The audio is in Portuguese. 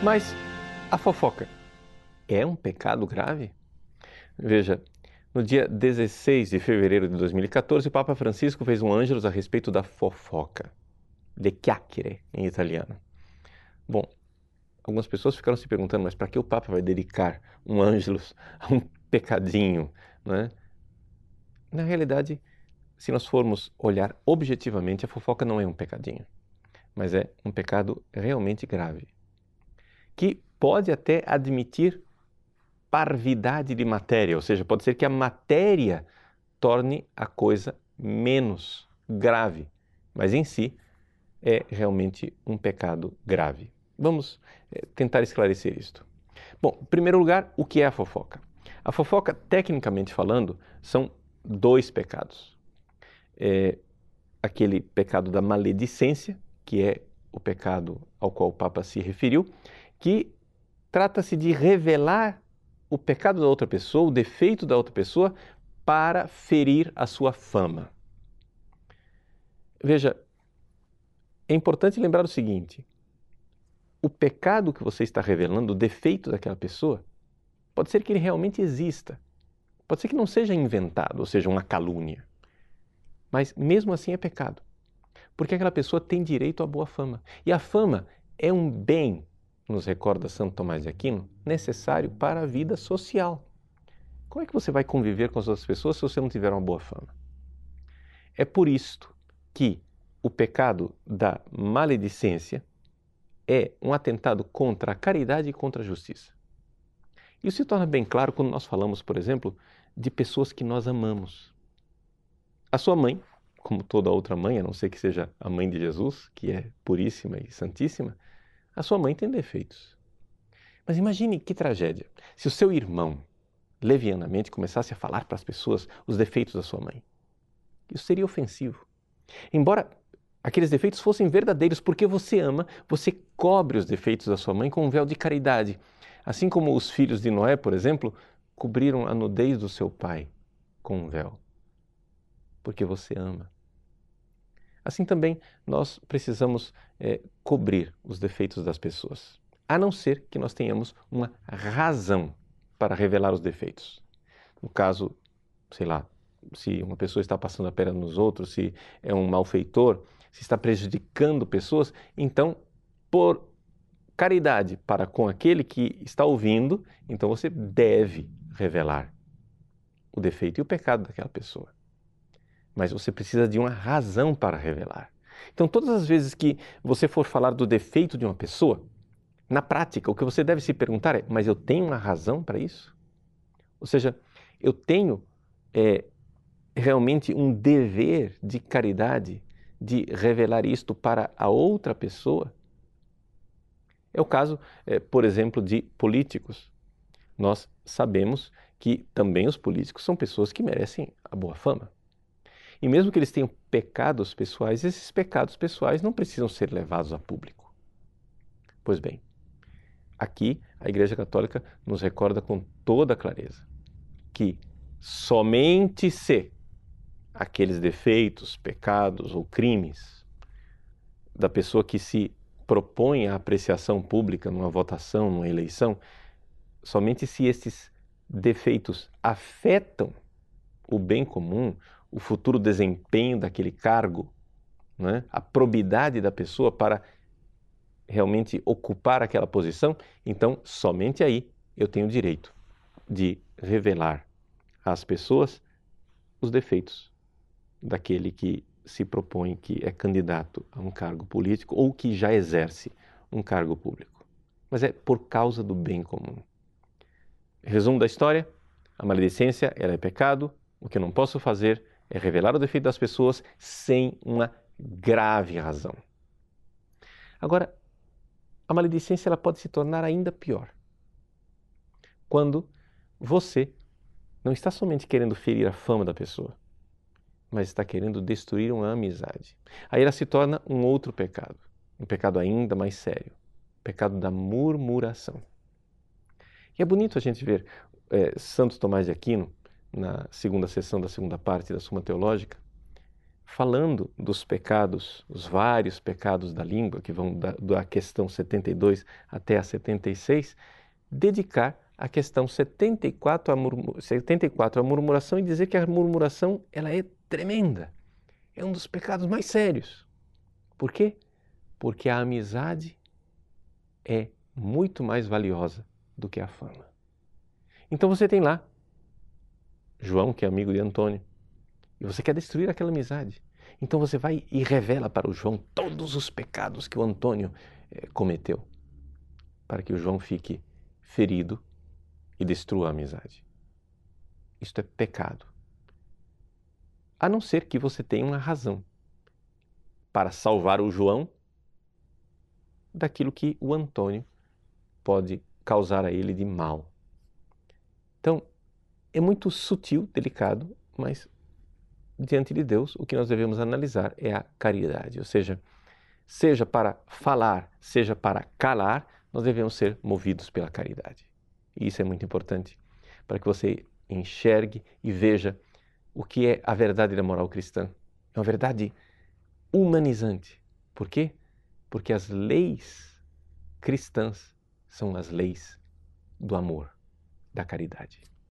Mas a fofoca é um pecado grave? Veja, no dia 16 de fevereiro de 2014, o Papa Francisco fez um ângelus a respeito da fofoca, de chiacchiere em italiano. Bom, algumas pessoas ficaram se perguntando, mas para que o Papa vai dedicar um ângelus a um pecadinho, não é? Na realidade, se nós formos olhar objetivamente, a fofoca não é um pecadinho, mas é um pecado realmente grave, que pode até admitir parvidade de matéria, ou seja, pode ser que a matéria torne a coisa menos grave, mas em si é realmente um pecado grave. Vamos é, tentar esclarecer isto. Bom, em primeiro lugar, o que é a fofoca? A fofoca, tecnicamente falando, são dois pecados. É aquele pecado da maledicência, que é o pecado ao qual o Papa se referiu, que trata-se de revelar o pecado da outra pessoa, o defeito da outra pessoa, para ferir a sua fama. Veja, é importante lembrar o seguinte: o pecado que você está revelando, o defeito daquela pessoa, pode ser que ele realmente exista. Pode ser que não seja inventado, ou seja, uma calúnia. Mas mesmo assim é pecado. Porque aquela pessoa tem direito à boa fama. E a fama é um bem nos recorda Santo Tomás de Aquino, necessário para a vida social. Como é que você vai conviver com as outras pessoas se você não tiver uma boa fama? É por isto que o pecado da maledicência é um atentado contra a caridade e contra a justiça. Isso se torna bem claro quando nós falamos, por exemplo, de pessoas que nós amamos. A sua mãe, como toda outra mãe, a não ser que seja a mãe de Jesus, que é puríssima e santíssima, a sua mãe tem defeitos. Mas imagine que tragédia se o seu irmão levianamente começasse a falar para as pessoas os defeitos da sua mãe. Isso seria ofensivo. Embora aqueles defeitos fossem verdadeiros, porque você ama, você cobre os defeitos da sua mãe com um véu de caridade. Assim como os filhos de Noé, por exemplo, cobriram a nudez do seu pai com um véu. Porque você ama. Assim também nós precisamos é, cobrir os defeitos das pessoas, a não ser que nós tenhamos uma razão para revelar os defeitos. No caso, sei lá, se uma pessoa está passando a perna nos outros, se é um malfeitor, se está prejudicando pessoas, então, por caridade para com aquele que está ouvindo, então você deve revelar o defeito e o pecado daquela pessoa mas você precisa de uma razão para revelar. Então, todas as vezes que você for falar do defeito de uma pessoa, na prática, o que você deve se perguntar é: mas eu tenho uma razão para isso? Ou seja, eu tenho é, realmente um dever de caridade de revelar isto para a outra pessoa? É o caso, é, por exemplo, de políticos. Nós sabemos que também os políticos são pessoas que merecem a boa fama. E mesmo que eles tenham pecados pessoais, esses pecados pessoais não precisam ser levados a público. Pois bem, aqui a Igreja Católica nos recorda com toda clareza que somente se aqueles defeitos, pecados ou crimes da pessoa que se propõe à apreciação pública numa votação, numa eleição, somente se esses defeitos afetam o bem comum, o futuro desempenho daquele cargo, né? a probidade da pessoa para realmente ocupar aquela posição, então somente aí eu tenho direito de revelar às pessoas os defeitos daquele que se propõe que é candidato a um cargo político ou que já exerce um cargo público. Mas é por causa do bem comum. Resumo da história: a maledicência ela é pecado, o que eu não posso fazer é revelar o defeito das pessoas sem uma grave razão. Agora, a maledicência ela pode se tornar ainda pior quando você não está somente querendo ferir a fama da pessoa, mas está querendo destruir uma amizade. Aí ela se torna um outro pecado, um pecado ainda mais sério, o pecado da murmuração. E é bonito a gente ver é, Santo Tomás de Aquino na segunda sessão da segunda parte da Suma Teológica, falando dos pecados, os vários pecados da língua, que vão da, da questão 72 até a 76, dedicar a questão 74 a, murmur, 74 a murmuração e dizer que a murmuração ela é tremenda. É um dos pecados mais sérios. Por quê? Porque a amizade é muito mais valiosa do que a fama. Então você tem lá João, que é amigo de Antônio, e você quer destruir aquela amizade. Então você vai e revela para o João todos os pecados que o Antônio eh, cometeu, para que o João fique ferido e destrua a amizade. Isto é pecado. A não ser que você tenha uma razão para salvar o João daquilo que o Antônio pode causar a ele de mal. Então, é muito sutil, delicado, mas diante de Deus o que nós devemos analisar é a caridade, ou seja, seja para falar, seja para calar, nós devemos ser movidos pela caridade. E isso é muito importante para que você enxergue e veja o que é a verdade da moral cristã. É uma verdade humanizante. Por quê? Porque as leis cristãs são as leis do amor, da caridade.